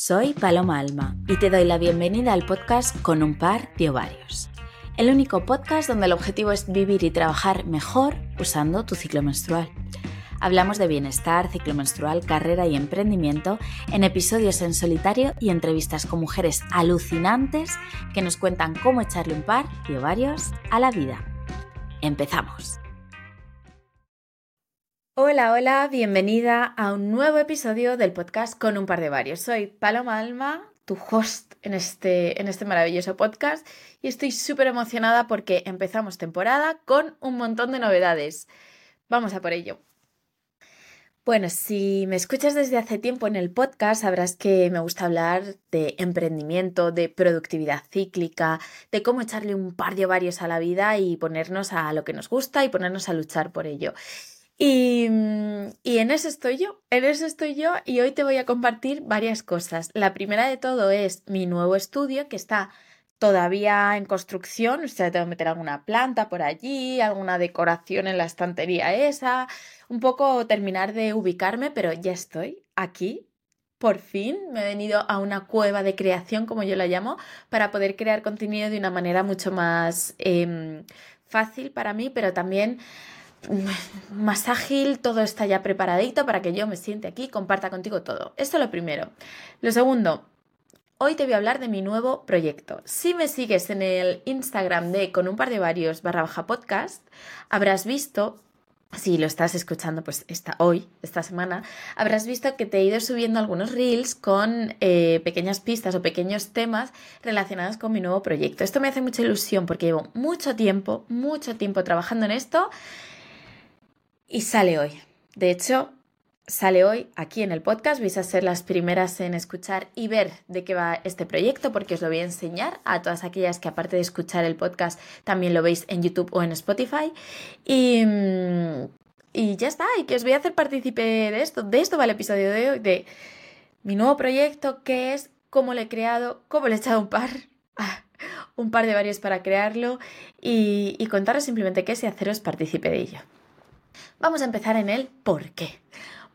Soy Paloma Alma y te doy la bienvenida al podcast Con un par de ovarios. El único podcast donde el objetivo es vivir y trabajar mejor usando tu ciclo menstrual. Hablamos de bienestar, ciclo menstrual, carrera y emprendimiento en episodios en solitario y entrevistas con mujeres alucinantes que nos cuentan cómo echarle un par de ovarios a la vida. Empezamos. Hola, hola, bienvenida a un nuevo episodio del podcast con un par de varios. Soy Paloma Alma, tu host en este, en este maravilloso podcast y estoy súper emocionada porque empezamos temporada con un montón de novedades. Vamos a por ello. Bueno, si me escuchas desde hace tiempo en el podcast, sabrás que me gusta hablar de emprendimiento, de productividad cíclica, de cómo echarle un par de ovarios a la vida y ponernos a lo que nos gusta y ponernos a luchar por ello. Mm, y, en eso estoy yo, en eso estoy yo y hoy te voy a compartir varias cosas. La primera de todo es mi nuevo estudio que está todavía en construcción, o sea, tengo que meter alguna planta por allí, alguna decoración en la estantería esa, un poco terminar de ubicarme, pero ya estoy aquí. Por fin me he venido a una cueva de creación, como yo la llamo, para poder crear contenido de una manera mucho más em, fácil para mí, pero también más ágil, todo está ya preparadito para que yo me siente aquí y comparta contigo todo. Esto es lo primero. Lo segundo, hoy te voy a hablar de mi nuevo proyecto. Si me sigues en el Instagram de con un par de varios barra baja podcast, habrás visto si lo estás escuchando pues esta, hoy, esta semana, habrás visto que te he ido subiendo algunos reels con eh, pequeñas pistas o pequeños temas relacionados con mi nuevo proyecto. Esto me hace mucha ilusión porque llevo mucho tiempo, mucho tiempo trabajando en esto y sale hoy. De hecho, sale hoy aquí en el podcast. Vais a ser las primeras en escuchar y ver de qué va este proyecto porque os lo voy a enseñar a todas aquellas que aparte de escuchar el podcast también lo veis en YouTube o en Spotify. Y, y ya está, y que os voy a hacer partícipe de esto. De esto va el episodio de hoy, de mi nuevo proyecto, qué es, cómo lo he creado, cómo le he echado un par. un par de varios para crearlo y, y contaros simplemente qué es y haceros partícipe de ello. Vamos a empezar en el por qué.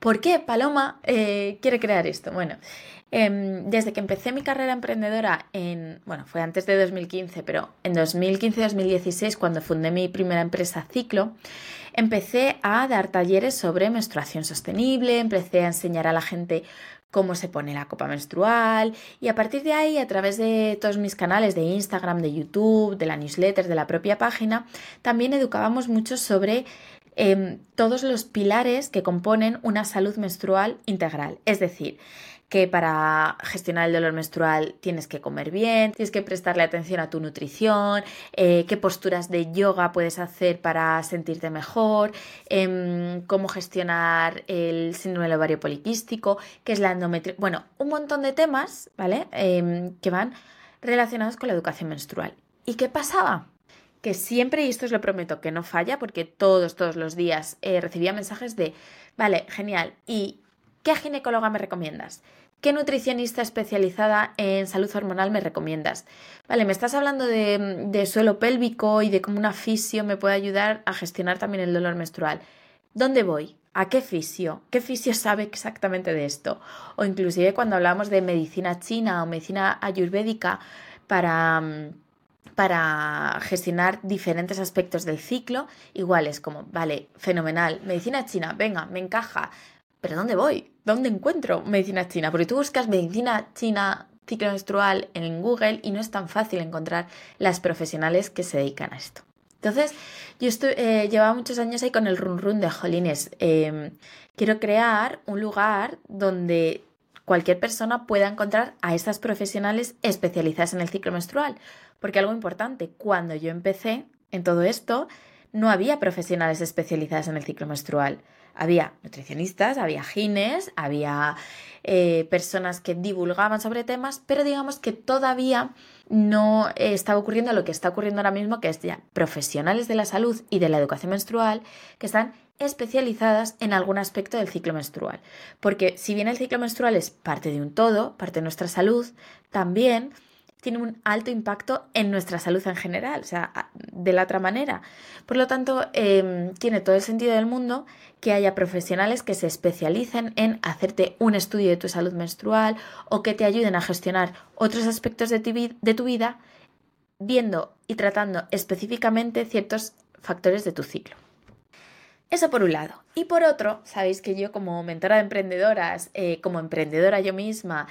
¿Por qué Paloma eh, quiere crear esto? Bueno, em, desde que empecé mi carrera emprendedora en, bueno, fue antes de 2015, pero en 2015-2016, cuando fundé mi primera empresa Ciclo, empecé a dar talleres sobre menstruación sostenible, empecé a enseñar a la gente cómo se pone la copa menstrual y a partir de ahí, a través de todos mis canales de Instagram, de YouTube, de la newsletter, de la propia página, también educábamos mucho sobre Em, todos los pilares que componen una salud menstrual integral. Es decir, que para gestionar el dolor menstrual tienes que comer bien, tienes que prestarle atención a tu nutrición, eh, qué posturas de yoga puedes hacer para sentirte mejor, em, cómo gestionar el síndrome del ovario poliquístico, qué es la endometrio, bueno, un montón de temas, ¿vale? Em, que van relacionados con la educación menstrual. ¿Y qué pasaba? Que siempre, y esto os lo prometo, que no falla, porque todos, todos los días eh, recibía mensajes de, vale, genial, ¿y qué ginecóloga me recomiendas? ¿Qué nutricionista especializada en salud hormonal me recomiendas? Vale, me estás hablando de, de suelo pélvico y de cómo una fisio me puede ayudar a gestionar también el dolor menstrual. ¿Dónde voy? ¿A qué fisio? ¿Qué fisio sabe exactamente de esto? O inclusive cuando hablamos de medicina china o medicina ayurvédica para mm, para gestionar diferentes aspectos del ciclo, iguales como, vale, fenomenal, medicina china, venga, me encaja, pero ¿dónde voy? ¿Dónde encuentro medicina china? Porque tú buscas medicina china ciclo menstrual en Google y no es tan fácil encontrar las profesionales que se dedican a esto. Entonces, yo estoy, eh, llevaba muchos años ahí con el run run de jolines. Em, quiero crear un lugar donde cualquier persona pueda encontrar a estas profesionales especializadas en el ciclo menstrual. Porque algo importante, cuando yo empecé en todo esto, no había profesionales especializadas en el ciclo menstrual. Había nutricionistas, había gines, había eh, personas que divulgaban sobre temas, pero digamos que todavía no estaba ocurriendo lo que está ocurriendo ahora mismo, que es ya profesionales de la salud y de la educación menstrual que están especializadas en algún aspecto del ciclo menstrual. Porque si bien el ciclo menstrual es parte de un todo, parte de nuestra salud, también tiene un alto impacto en nuestra salud en general, o sea, de la otra manera. Por lo tanto, em, tiene todo el sentido del mundo que haya profesionales que se especialicen en hacerte un estudio de tu salud menstrual o que te ayuden a gestionar otros aspectos de tu vida, viendo y tratando específicamente ciertos factores de tu ciclo. Eso por un lado. Y por otro, sabéis que yo como mentora de emprendedoras, eh, como emprendedora yo misma,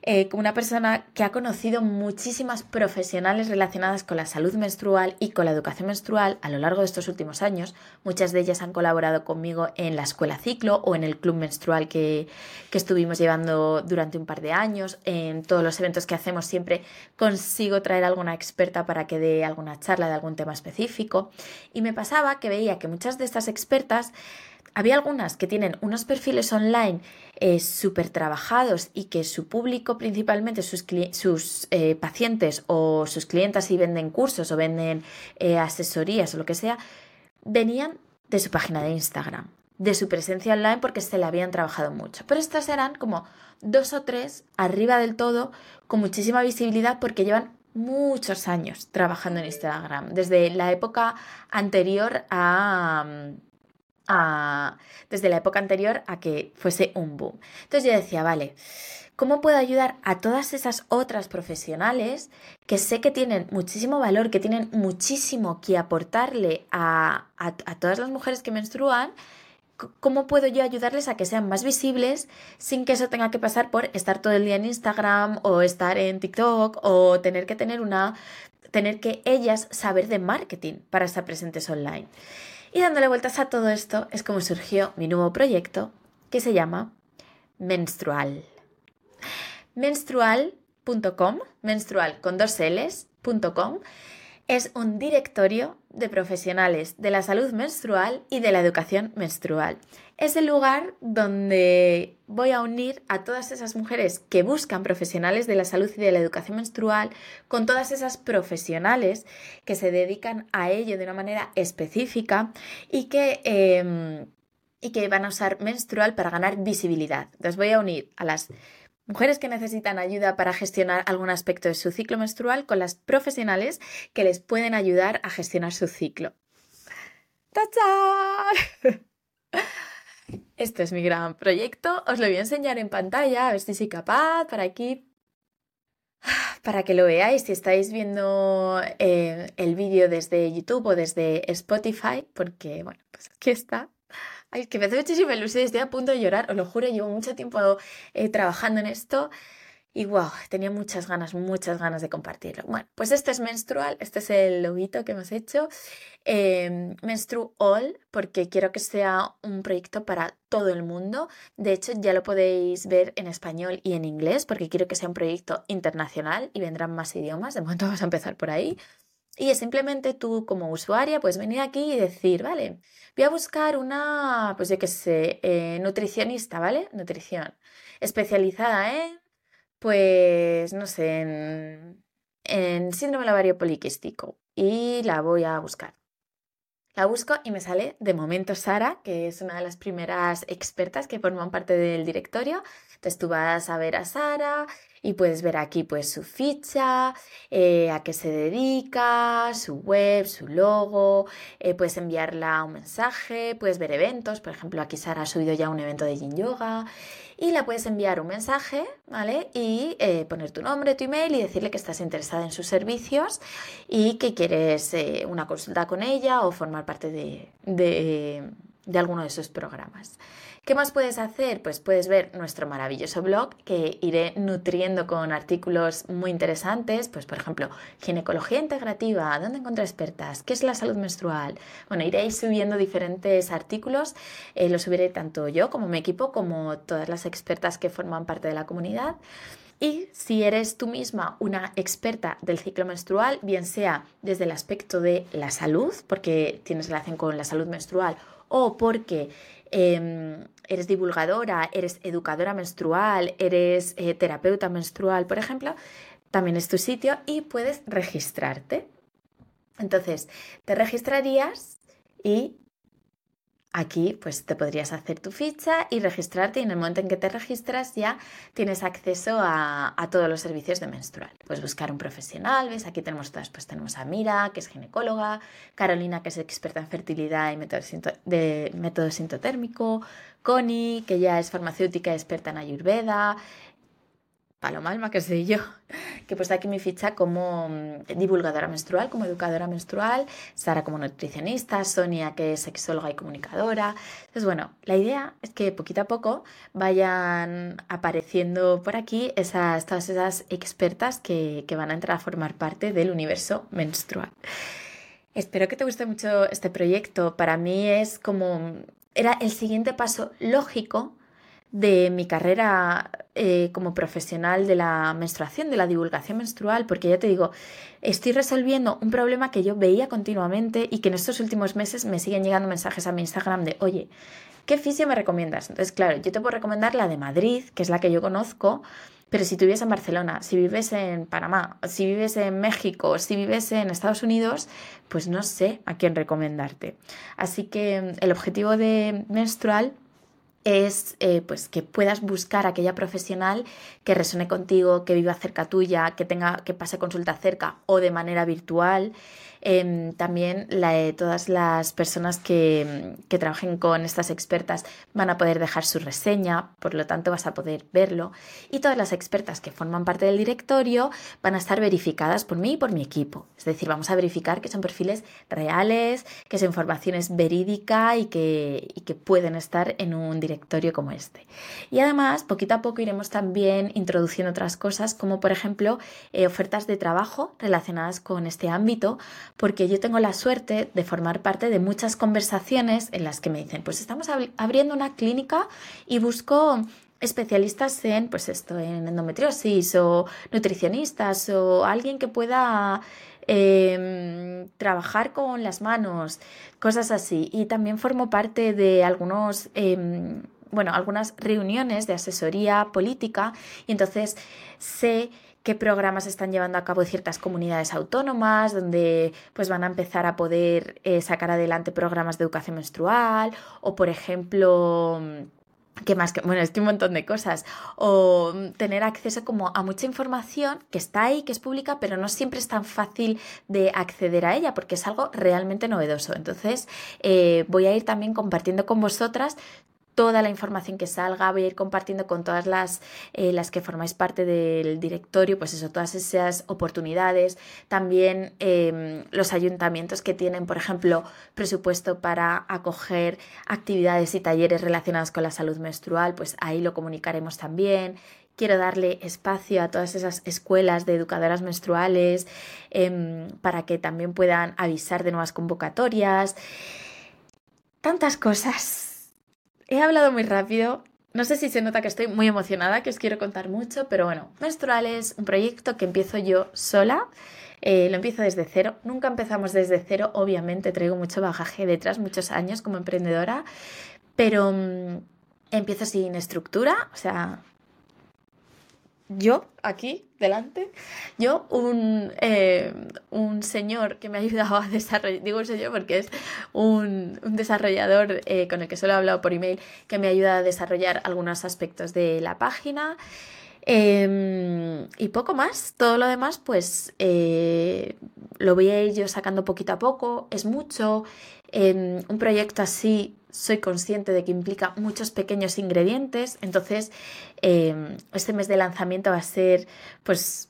eh, como una persona que ha conocido muchísimas profesionales relacionadas con la salud menstrual y con la educación menstrual a lo largo de estos últimos años, muchas de ellas han colaborado conmigo en la escuela ciclo o en el club menstrual que, que estuvimos llevando durante un par de años. En todos los eventos que hacemos siempre consigo traer alguna experta para que dé alguna charla de algún tema específico. Y me pasaba que veía que muchas de estas expertas había algunas que tienen unos perfiles online eh, súper trabajados y que su público, principalmente sus, sus eh, pacientes o sus clientes si venden cursos o venden eh, asesorías o lo que sea, venían de su página de Instagram, de su presencia online porque se la habían trabajado mucho. Pero estas eran como dos o tres arriba del todo con muchísima visibilidad porque llevan muchos años trabajando en Instagram, desde la época anterior a desde la época anterior a que fuese un boom. Entonces yo decía, vale, ¿cómo puedo ayudar a todas esas otras profesionales que sé que tienen muchísimo valor, que tienen muchísimo que aportarle a, a todas las mujeres que menstruan? ¿Cómo puedo yo ayudarles a que sean más visibles sin que eso tenga que pasar por estar todo el día en Instagram o estar en TikTok o tener que tener una tener que ellas saber de marketing para estar presentes online? Y dándole vueltas a todo esto es como surgió mi nuevo proyecto que se llama Menstrual. Menstrual.com, menstrual con dos L's.com, es un directorio de profesionales de la salud menstrual y de la educación menstrual. Es el lugar donde voy a unir a todas esas mujeres que buscan profesionales de la salud y de la educación menstrual con todas esas profesionales que se dedican a ello de una manera específica y que... Em, y que van a usar menstrual para ganar visibilidad. Entonces voy a unir a las Mujeres que necesitan ayuda para gestionar algún aspecto de su ciclo menstrual con las profesionales que les pueden ayudar a gestionar su ciclo. ¡Tachán! Este es mi gran proyecto. Os lo voy a enseñar en pantalla, a ver si soy capaz, para aquí. Para que lo veáis, si estáis viendo eh, el vídeo desde YouTube o desde Spotify, porque, bueno, pues aquí está. Ay, que me hace muchísima ilusión, estoy a punto de llorar, os lo juro, llevo mucho tiempo eh, trabajando en esto y wow, tenía muchas ganas, muchas ganas de compartirlo. Bueno, pues este es menstrual, este es el loguito que hemos hecho. Eh, Menstrual, porque quiero que sea un proyecto para todo el mundo. De hecho, ya lo podéis ver en español y en inglés, porque quiero que sea un proyecto internacional y vendrán más idiomas. De momento vamos a empezar por ahí. Y es simplemente tú como usuaria, pues venir aquí y decir, vale, voy a buscar una, pues yo qué sé, eh, nutricionista, ¿vale? Nutrición. Especializada en, pues, no sé, en, en síndrome ovario poliquístico. Y la voy a buscar. La busco y me sale de momento Sara, que es una de las primeras expertas que forman parte del directorio. Entonces tú vas a ver a Sara y puedes ver aquí pues su ficha, eh, a qué se dedica, su web, su logo, eh, puedes enviarla un mensaje, puedes ver eventos, por ejemplo aquí Sara ha subido ya un evento de Yin Yoga y la puedes enviar un mensaje, ¿vale? Y eh, poner tu nombre, tu email y decirle que estás interesada en sus servicios y que quieres una consulta con ella o formar parte de, de, de alguno de sus programas. ¿Qué más puedes hacer? Pues puedes ver nuestro maravilloso blog que iré nutriendo con artículos muy interesantes, pues por ejemplo, ginecología integrativa, ¿dónde encontrar expertas? ¿Qué es la salud menstrual? Bueno, iréis subiendo diferentes artículos, eh, los subiré tanto yo como mi equipo, como todas las expertas que forman parte de la comunidad. Y si eres tú misma una experta del ciclo menstrual, bien sea desde el aspecto de la salud, porque tienes relación con la salud menstrual, o porque Em, eres divulgadora, eres educadora menstrual, eres eh, terapeuta menstrual, por ejemplo, también es tu sitio y puedes registrarte. Entonces, te registrarías y Aquí pues te podrías hacer tu ficha y registrarte y en el momento en que te registras ya tienes acceso a, todos los servicios de menstrual. Puedes buscar un profesional, ¿ves? Aquí tenemos todas, pues tenemos a Mira, que es ginecóloga, Carolina, que es experta en fertilidad y método, de método sintotérmico, Connie, que ya es farmacéutica experta en Ayurveda, Paloma Alma, que soy yo, que he puesto aquí mi ficha como mm, divulgadora menstrual, como educadora menstrual, Sara como nutricionista, Sonia que es sexóloga y comunicadora. Entonces, bueno, la idea es que poquito a poco vayan apareciendo por aquí esas, todas esas expertas que, que van a entrar a formar parte del universo menstrual. Espero que te guste mucho este proyecto. Para mí es como, era el siguiente paso lógico de mi carrera eh, como profesional de la menstruación, de la divulgación menstrual, porque ya te digo, estoy resolviendo un problema que yo veía continuamente y que en estos últimos meses me siguen llegando mensajes a mi Instagram de, oye, ¿qué fisio me recomiendas? Entonces, claro, yo te puedo recomendar la de Madrid, que es la que yo conozco, pero si tú en Barcelona, si vives en Panamá, si vives en México, si vives en Estados Unidos, pues no sé a quién recomendarte. Así que mm, el objetivo de menstrual es eh, pues que puedas buscar aquella profesional que resone contigo, que viva cerca tuya, que tenga que pase consulta cerca o de manera virtual Em, también todas las personas que, que, trabajen con estas expertas van a poder dejar su reseña, por lo tanto vas a poder verlo. Y todas las expertas que forman parte del directorio van a estar verificadas por mí y por mi equipo. Es decir, vamos a verificar que son perfiles reales, que su información es verídica y que, y que pueden estar en un directorio como este. Y además, poquito a poco iremos también introduciendo otras cosas, como por ejemplo eh, ofertas de trabajo relacionadas con este ámbito porque yo tengo la suerte de formar parte de muchas conversaciones en las que me dicen, pues estamos abriendo una clínica y busco especialistas en, pues esto, en endometriosis o nutricionistas o alguien que pueda em, trabajar con las manos, cosas así. Y también formo parte de algunos... Em, bueno, algunas reuniones de asesoría política y entonces sé qué programas están llevando a cabo ciertas comunidades autónomas, donde pues van a empezar a poder eh, sacar adelante programas de educación menstrual, o por ejemplo ¿Qué más? Bueno, es que un montón de cosas. O tener acceso como a mucha información que está ahí, que es pública, pero no siempre es tan fácil de acceder a ella porque es algo realmente novedoso. Entonces, eh, voy a ir también compartiendo con vosotras toda la información que salga, voy a ir compartiendo con todas las, eh, las que formáis parte del directorio, pues eso, todas esas oportunidades, también em, los ayuntamientos que tienen, por ejemplo, presupuesto para acoger actividades y talleres relacionados con la salud menstrual, pues ahí lo comunicaremos también. Quiero darle espacio a todas esas escuelas de educadoras menstruales em, para que también puedan avisar de nuevas convocatorias. Tantas cosas He hablado muy rápido. No sé si se nota que estoy muy emocionada, que os quiero contar mucho, pero bueno, Menstrual es un proyecto que empiezo yo sola. Eh, lo empiezo desde cero. Nunca empezamos desde cero, obviamente traigo mucho bagaje detrás, muchos años como emprendedora, pero mm, empiezo sin estructura, o sea, yo aquí delante, yo un, eh, un señor que me ha ayudado a desarrollar, digo un señor porque es un, desarrollador eh, con el que solo he hablado por email, que me ayuda a desarrollar algunos aspectos de la página. Em, y poco más, todo lo demás pues eh, lo voy a ir yo sacando poquito a poco, es mucho, en un proyecto así soy consciente de que implica muchos pequeños ingredientes, entonces em, este mes de lanzamiento va a ser, pues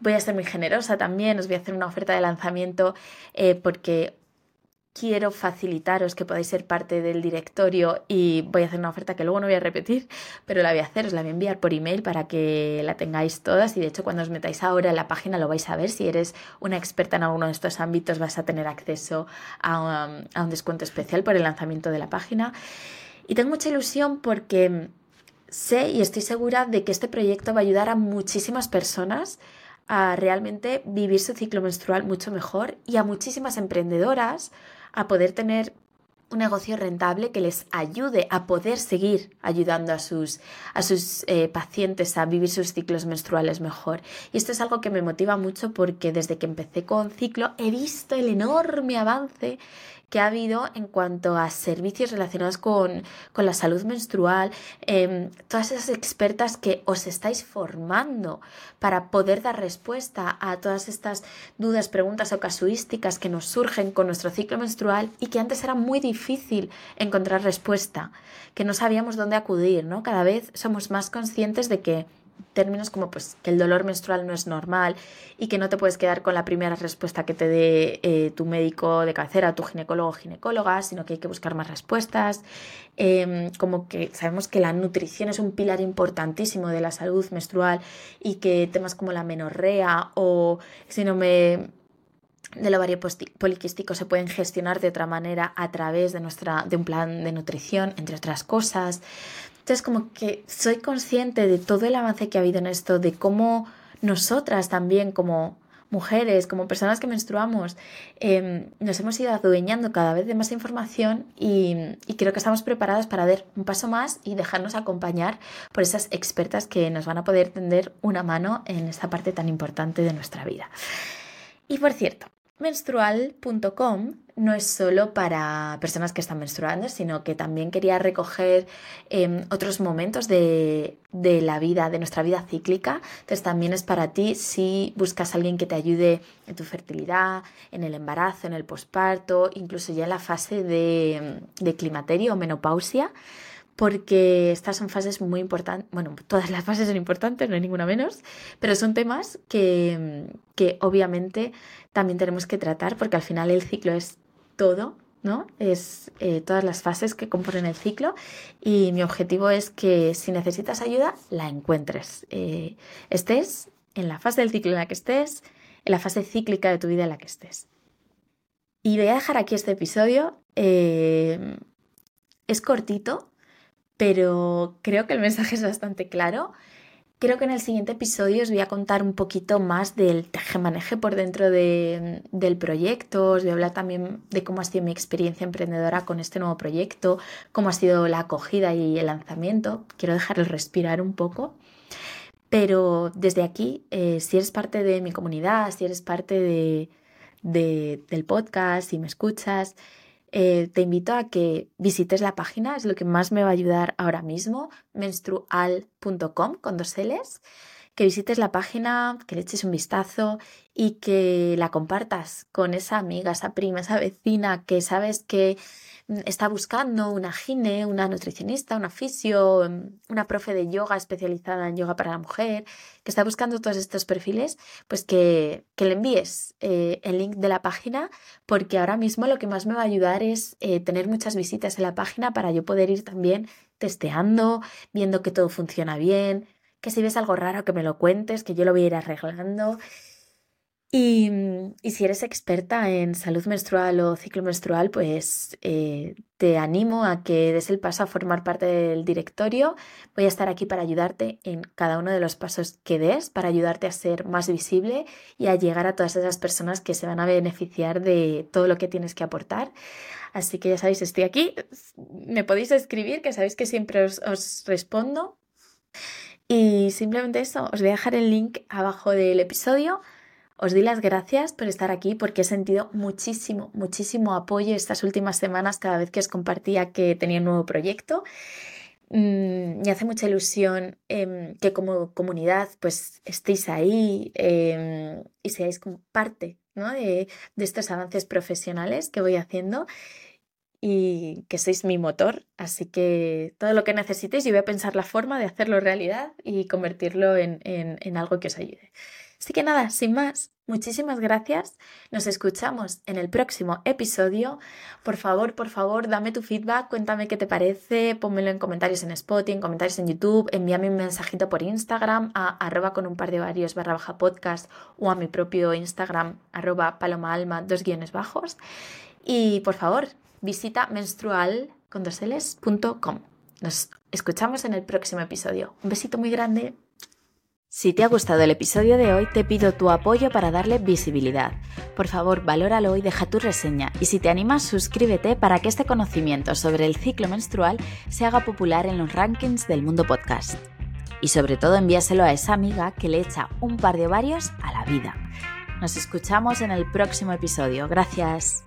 voy a ser muy generosa también, os voy a hacer una oferta de lanzamiento eh, porque quiero facilitaros que podáis ser parte del directorio y voy a hacer una oferta que luego no voy a repetir, pero la voy a hacer, os la voy a enviar por email para que la tengáis todas. Y de hecho cuando os metáis ahora en la página lo vais a ver, si eres una experta en alguno de estos ámbitos vas a tener acceso a, um, a un descuento especial por el lanzamiento de la página. Y tengo mucha ilusión porque sé y estoy segura de que este proyecto va a ayudar a muchísimas personas a realmente vivir su ciclo menstrual mucho mejor y a muchísimas emprendedoras a poder tener un negocio rentable que les ayude a poder seguir ayudando a sus, a sus eh, pacientes a vivir sus ciclos menstruales mejor. Y esto es algo que me motiva mucho porque desde que empecé con ciclo he visto el enorme avance que ha habido en cuanto a servicios relacionados con, la salud menstrual, em, todas esas expertas que os estáis formando para poder dar respuesta a todas estas dudas, preguntas o casuísticas que nos surgen con nuestro ciclo menstrual y que antes era muy difícil encontrar respuesta, que no sabíamos dónde acudir, ¿no? Cada vez somos más conscientes de que términos como pues que el dolor menstrual no es normal y que no te puedes quedar con la primera respuesta que te dé eh, tu médico de cabecera, tu ginecólogo o ginecóloga, sino que hay que buscar más respuestas. Em, como que sabemos que la nutrición es un pilar importantísimo de la salud menstrual y que temas como la menorrea o síndrome del ovario poliquístico se pueden gestionar de otra manera a través de, nuestra, de un plan de nutrición, entre otras cosas. Entonces, como que soy consciente de todo el avance que ha habido en esto, de cómo nosotras también como mujeres, como personas que menstruamos, em, nos hemos ido adueñando cada vez de más información y, y, creo que estamos preparadas para dar un paso más y dejarnos acompañar por esas expertas que nos van a poder tender una mano en esta parte tan importante de nuestra vida. Y por cierto, menstrual.com no es solo para personas que están menstruando, sino que también quería recoger em, otros momentos de, la vida, de nuestra vida cíclica. Entonces también es para ti si buscas a alguien que te ayude en tu fertilidad, en el embarazo, en el posparto, incluso ya en la fase de, de climaterio o menopausia porque estas son fases muy importantes, bueno, todas las fases son importantes, no hay ninguna menos, pero son temas que, que obviamente también tenemos que tratar porque al final el ciclo es todo, ¿no? Es eh, todas las fases que componen el ciclo y mi objetivo es que si necesitas ayuda, la encuentres. Eh, estés en la fase del ciclo en la que estés, en la fase cíclica de tu vida en la que estés. Y voy a dejar aquí este episodio. Eh, es cortito, pero creo que el mensaje es bastante claro. Creo que en el siguiente episodio os voy a contar un poquito más del tejemaneje por dentro del proyecto, os voy a hablar también de cómo ha sido mi experiencia emprendedora con este nuevo proyecto, cómo ha sido la acogida y el lanzamiento. Quiero dejar respirar un poco. Pero desde aquí, eh, si eres parte de mi comunidad, si eres parte de, del podcast, si me escuchas, eh, te invito a que visites la página, es lo que más me va a ayudar ahora mismo, menstrual.com con dos L's, que visites la página, que le eches un vistazo y que la compartas con esa amiga, esa prima, esa vecina que sabes que Mm, está buscando una gine, una nutricionista, una fisio, mm, una profe de yoga especializada en yoga para la mujer, que está buscando todos estos perfiles, pues que, le envíes eh, el link de la página, porque ahora mismo lo que más me va a ayudar es eh, tener muchas visitas en la página para yo poder ir también testeando, viendo que todo funciona bien, que si ves algo raro que me lo cuentes, que yo lo voy a ir arreglando. Y, si eres experta en salud menstrual o ciclo menstrual, pues eh, te animo a que des el paso a formar parte del directorio. Voy a estar aquí para ayudarte en cada uno de los pasos que des, para ayudarte a ser más visible y a llegar a todas esas personas que se van a beneficiar de todo lo que tienes que aportar. Así que ya sabéis, estoy aquí. Me podéis escribir, que sabéis que siempre os, os respondo. Y simplemente eso, os voy a dejar el link abajo del episodio. Os di las gracias por estar aquí porque he sentido muchísimo, muchísimo apoyo estas últimas semanas cada vez que os compartía que tenía un nuevo proyecto. Mm, me hace mucha ilusión em, que como comunidad pues estéis ahí em, y seáis parte de, de estos avances profesionales que voy haciendo y que sois mi motor. Así que todo lo que necesitéis, yo voy a pensar la forma de hacerlo realidad y convertirlo en, en, algo que os ayude. Así que nada, sin más, muchísimas gracias. Nos escuchamos en el próximo episodio. Por favor, por favor, dame tu feedback, cuéntame qué te parece, pónmelo en comentarios en Spotify, en comentarios en YouTube, envíame un mensajito por Instagram a arroba con un par de varios barra baja podcast o a mi propio Instagram arroba paloma alma dos guiones bajos. Y por favor, visita menstrual Nos escuchamos en el próximo episodio. Un besito muy grande. Si te ha gustado el episodio de hoy, te pido tu apoyo para darle visibilidad. Por favor, valóralo y deja tu reseña. Y si te animas, suscríbete para que este conocimiento sobre el ciclo menstrual se haga popular en los rankings del mundo podcast. Y sobre todo, envíaselo a esa amiga que le echa un par de varios a la vida. Nos escuchamos en el próximo episodio. Gracias.